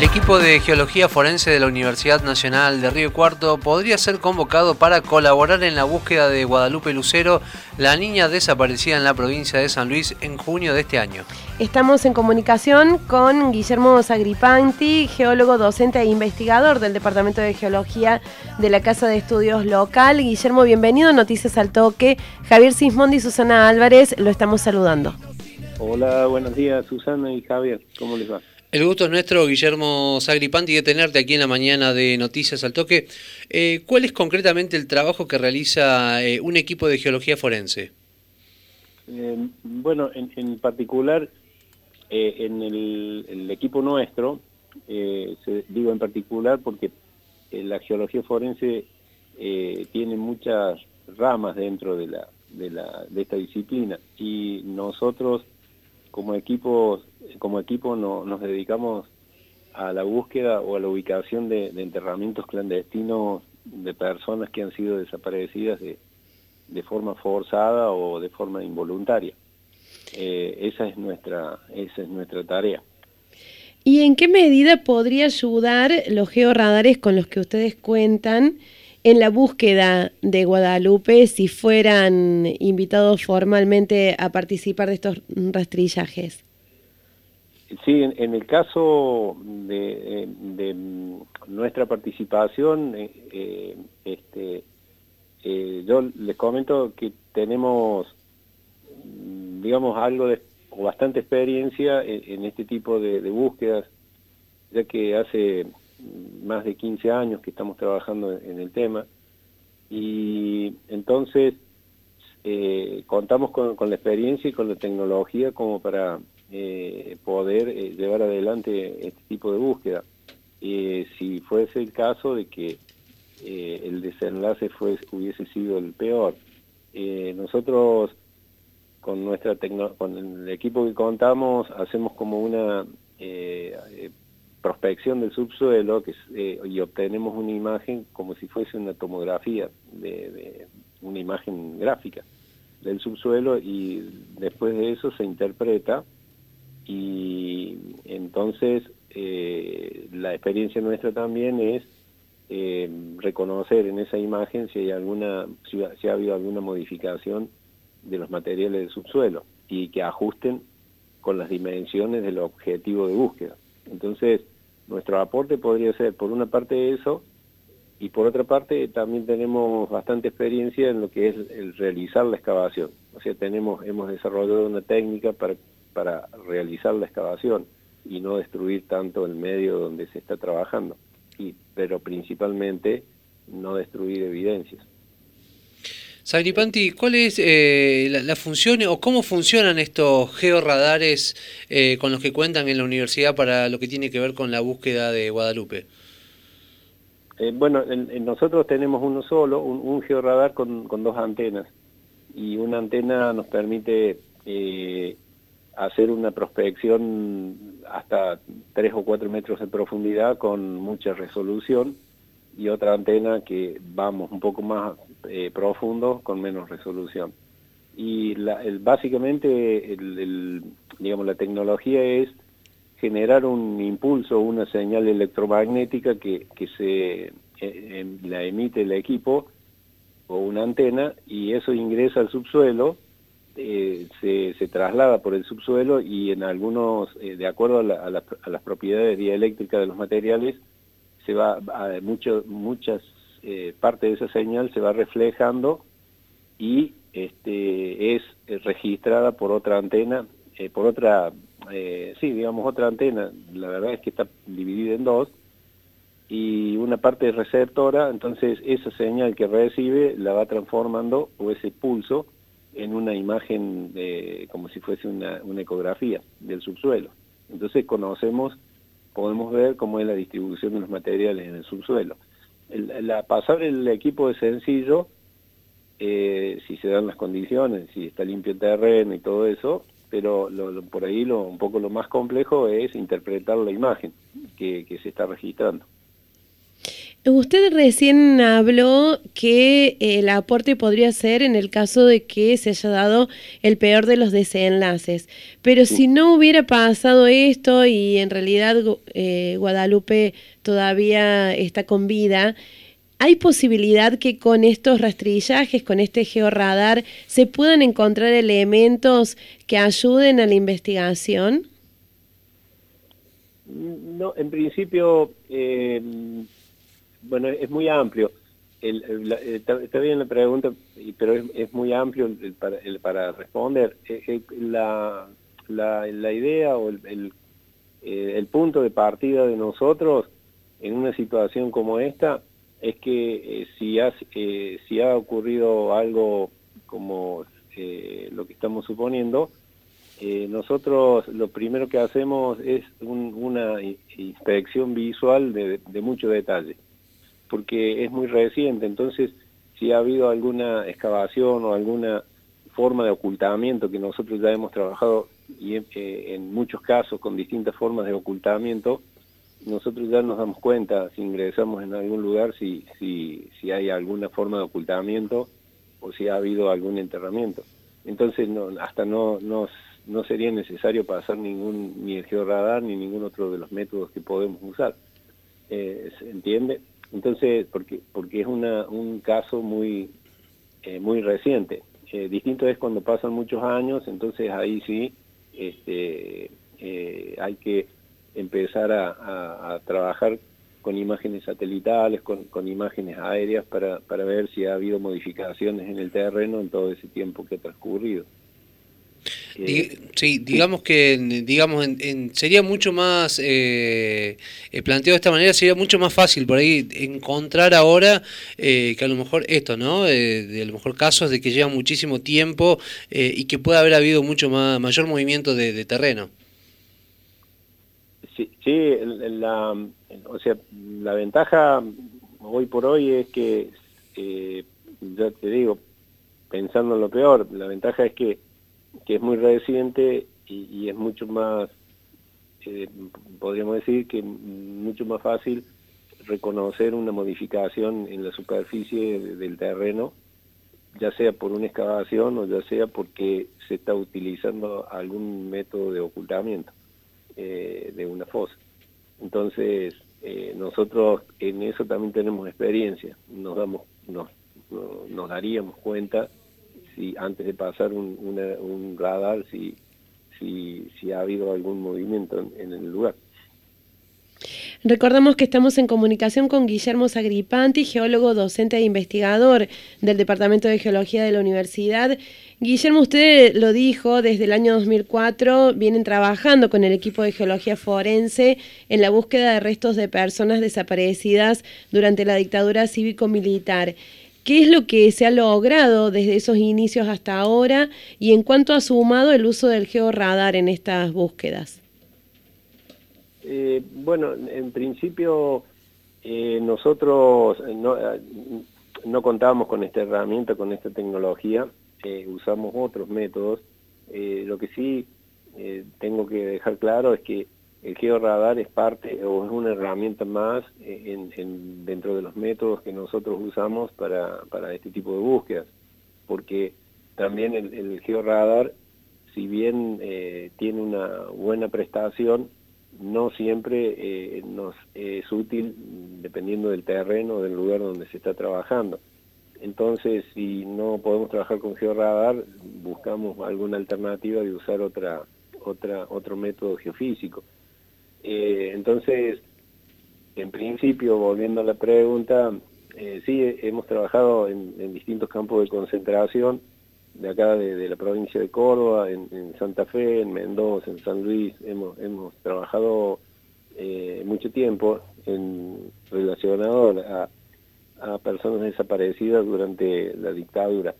El equipo de Geología Forense de la Universidad Nacional de Río Cuarto podría ser convocado para colaborar en la búsqueda de Guadalupe Lucero, la niña desaparecida en la provincia de San Luis en junio de este año. Estamos en comunicación con Guillermo Sagripanti, geólogo, docente e investigador del Departamento de Geología de la Casa de Estudios Local. Guillermo, bienvenido a Noticias al Toque. Javier Sismondi y Susana Álvarez lo estamos saludando. Hola, buenos días Susana y Javier, ¿cómo les va? El gusto es nuestro, Guillermo Sagripanti, de tenerte aquí en la mañana de Noticias al Toque. Eh, ¿Cuál es concretamente el trabajo que realiza eh, un equipo de geología forense? Eh, bueno, en, particular, en el, equipo nuestro, digo en particular porque la geología forense tiene muchas ramas dentro de, la, de, la, de esta disciplina y nosotros como equipo, como equipo no, nos dedicamos a la búsqueda o a la ubicación de, enterramientos clandestinos de personas que han sido desaparecidas de, de forma forzada o de forma involuntaria. Eh, esa es nuestra esa es nuestra tarea. ¿Y en qué medida podría ayudar los georradares con los que ustedes cuentan en la búsqueda de Guadalupe si fueran invitados formalmente a participar de estos rastrillajes? Sí, en, el caso de, nuestra participación, eh, eh, este, eh, yo les comento que tenemos, digamos, algo de, o bastante experiencia en, este tipo de búsquedas, ya que hace más de 15 años que estamos trabajando en el tema y entonces eh, contamos con, la experiencia y con la tecnología como para eh, poder eh, llevar adelante este tipo de búsqueda. si fuese el caso de que el desenlace fuese, hubiese sido el peor. nosotros con nuestra con el equipo que contamos hacemos como una prospección del subsuelo que, eh, y obtenemos una imagen como si fuese una tomografía, de, una imagen gráfica del subsuelo y después de eso se interpreta y entonces eh, la experiencia nuestra también es eh, reconocer en esa imagen si hay alguna si, si ha habido alguna modificación de los materiales del subsuelo y que ajusten con las dimensiones del objetivo de búsqueda. Entonces, nuestro aporte podría ser por una parte eso y por otra parte también tenemos bastante experiencia en lo que es el realizar la excavación. O sea, tenemos, hemos desarrollado una técnica para, para realizar la excavación y no destruir tanto el medio donde se está trabajando, y, pero principalmente no destruir evidencias. Sagripanti, ¿cuál es eh, la, función o cómo funcionan estos georradares eh, con los que cuentan en la universidad para lo que tiene que ver con la búsqueda de Guadalupe? Eh, bueno, nosotros tenemos uno solo, un, georradar con, dos antenas y una antena nos permite hacer una prospección hasta 3 o 4 metros de profundidad con mucha resolución y otra antena que vamos un poco más eh, profundo con menos resolución. Y la, el, básicamente, el, digamos, la tecnología es generar un impulso, una señal electromagnética que, que se eh, la emite el equipo o una antena y eso ingresa al subsuelo, eh, se, se, traslada por el subsuelo y en algunos, de acuerdo a, a, las propiedades dieléctricas de los materiales, se va a mucho, muchas eh, parte de esa señal se va reflejando y este, es registrada por otra antena, eh, por otra, eh, sí, digamos otra antena, la verdad es que está dividida en dos, y una parte receptora, entonces esa señal que recibe la va transformando, o ese pulso, en una imagen de, como si fuese una, una ecografía del subsuelo. Entonces conocemos podemos ver cómo es la distribución de los materiales en el subsuelo. La, pasar el equipo es sencillo, eh, si se dan las condiciones, si está limpio el terreno y todo eso, pero por ahí lo, un poco lo más complejo es interpretar la imagen que, se está registrando. Usted recién habló que el aporte podría ser en el caso de que se haya dado el peor de los desenlaces, pero si no hubiera pasado esto y en realidad eh, Guadalupe todavía está con vida, ¿Hay posibilidad que con estos rastrillajes, con este georradar, se puedan encontrar elementos que ayuden a la investigación? No, en principio, eh, bueno, es muy amplio. está, bien la pregunta, pero es, muy amplio para, responder. Eh, eh, la, idea o el, punto de partida de nosotros en una situación como esta es que eh, si, ha, eh, ocurrido algo como eh, lo que estamos suponiendo, nosotros lo primero que hacemos es una inspección visual de, de, mucho detalle, porque es muy reciente, entonces si ha habido alguna excavación o alguna forma de ocultamiento que nosotros ya hemos trabajado y en muchos casos con distintas formas de ocultamiento, nosotros ya nos damos cuenta si ingresamos en algún lugar si, si, si hay alguna forma de ocultamiento o si ha habido algún enterramiento. Entonces hasta no, no, no sería necesario pasar ningún ni el georradar ni ningún otro de los métodos que podemos usar. Eh, ¿Se entiende? Entonces, porque, porque es una, un caso muy, eh, muy reciente. Eh, distinto es cuando pasan muchos años, entonces ahí sí este, hay que empezar a, trabajar con imágenes satelitales, con, imágenes aéreas para, para, ver si ha habido modificaciones en el terreno en todo ese tiempo que ha transcurrido. Eh, sí, digamos que digamos sería mucho más eh, eh, planteado de esta manera sería mucho más fácil por ahí encontrar ahora que a lo mejor esto, ¿no? de a lo mejor casos de que lleva muchísimo tiempo y que puede haber habido mucho más mayor movimiento de terreno. Sí, la, o sea, la ventaja hoy por hoy es que, eh, ya te digo, pensando en lo peor, la ventaja es que, que es muy reciente y, es mucho más, eh, podríamos decir que mucho más fácil reconocer una modificación en la superficie del terreno, ya sea por una excavación o ya sea porque se está utilizando algún método de ocultamiento. Eh, de una fosa. Entonces, eh, nosotros en eso también tenemos experiencia, nos damos, nos, nos daríamos cuenta si antes de pasar un, un radar si, si, si ha habido algún movimiento en el lugar. Recordamos que estamos en comunicación con Guillermo Sagripanti, geólogo, docente e investigador del Departamento de Geología de la Universidad. Guillermo, usted lo dijo, desde el año 2004 vienen trabajando con el equipo de geología forense en la búsqueda de restos de personas desaparecidas durante la dictadura cívico-militar. ¿Qué es lo que se ha logrado desde esos inicios hasta ahora y en cuánto ha sumado el uso del georradar en estas búsquedas? Eh, bueno, en principio eh, nosotros no, no contábamos con esta herramienta, con esta tecnología, eh, usamos otros métodos. lo que sí tengo que dejar claro es que el georradar es parte o es una herramienta más en, dentro de los métodos que nosotros usamos para, para este tipo de búsquedas, porque también el, el georradar, si bien tiene una buena prestación, no siempre eh, nos es útil dependiendo del terreno, del lugar donde se está trabajando. Entonces, si no podemos trabajar con georradar, buscamos alguna alternativa de usar otra, otra, otro método geofísico. Eh, entonces, en principio, volviendo a la pregunta, eh, sí, hemos trabajado en distintos campos de concentración, de acá de, la provincia de Córdoba, en, Santa Fe, en Mendoza, en San Luis, hemos, hemos trabajado eh, mucho tiempo en relacionado a, a, personas desaparecidas durante la dictadura.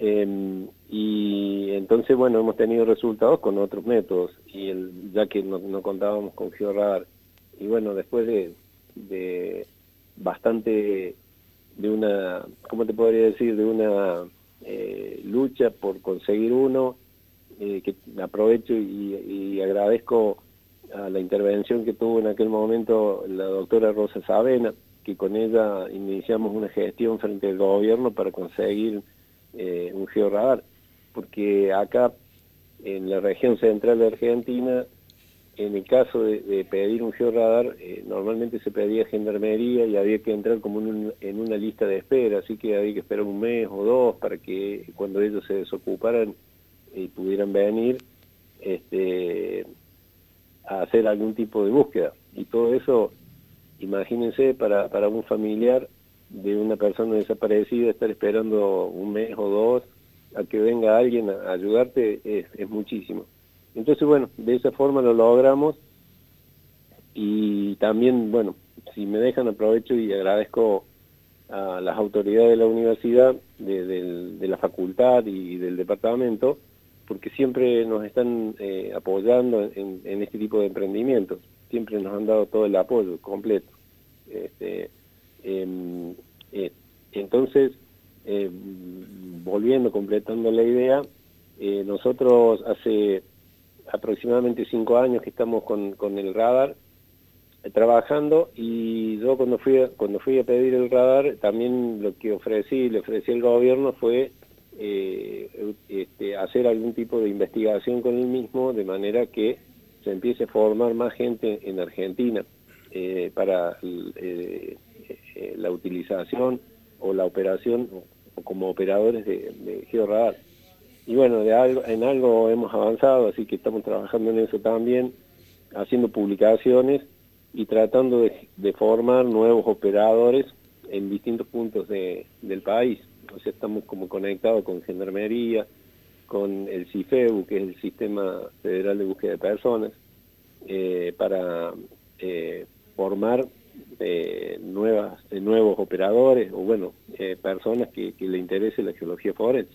Em, y entonces, bueno, hemos tenido resultados con otros métodos, y el, ya que no, contábamos con georradar. Y bueno, después de, de bastante, de una, ¿cómo te podría decir? De una eh, lucha por conseguir uno, que aprovecho y, agradezco a la intervención que tuvo en aquel momento la doctora Rosa Sabena, que con ella iniciamos una gestión frente al gobierno para conseguir un georradar, porque acá en la región central de Argentina en el caso de, pedir un georradar, eh, normalmente se pedía gendarmería y había que entrar como en, una lista de espera, así que había que esperar un mes o dos para que cuando ellos se desocuparan y pudieran venir este, a hacer algún tipo de búsqueda. Y todo eso, imagínense, para, para un familiar de una persona desaparecida, estar esperando un mes o dos a que venga alguien a ayudarte es muchísimo. Entonces, bueno, de esa forma lo logramos y también, bueno, si me dejan aprovecho y agradezco a las autoridades de la universidad, de, la facultad y del departamento, porque siempre nos están eh, apoyando en, este tipo de emprendimientos, siempre nos han dado todo el apoyo completo. Este, entonces, eh, volviendo, completando la idea, nosotros hace aproximadamente cinco años que estamos con, el radar eh, trabajando y yo cuando fui a, cuando fui a pedir el radar también lo que ofrecí le ofrecí al gobierno fue eh, este, hacer algún tipo de investigación con el mismo de manera que se empiece a formar más gente en Argentina eh, para la utilización o la operación o como operadores de, de georradar y bueno, de algo, en algo hemos avanzado, así que estamos trabajando en eso también, haciendo publicaciones y tratando de, formar nuevos operadores en distintos puntos del país. O sea, estamos como conectados con Gendarmería, con el CIFEU, que es el Sistema Federal de Búsqueda de Personas, eh, para eh, formar eh, nuevas, nuevos operadores o, bueno, personas que, que le interese la geología forense.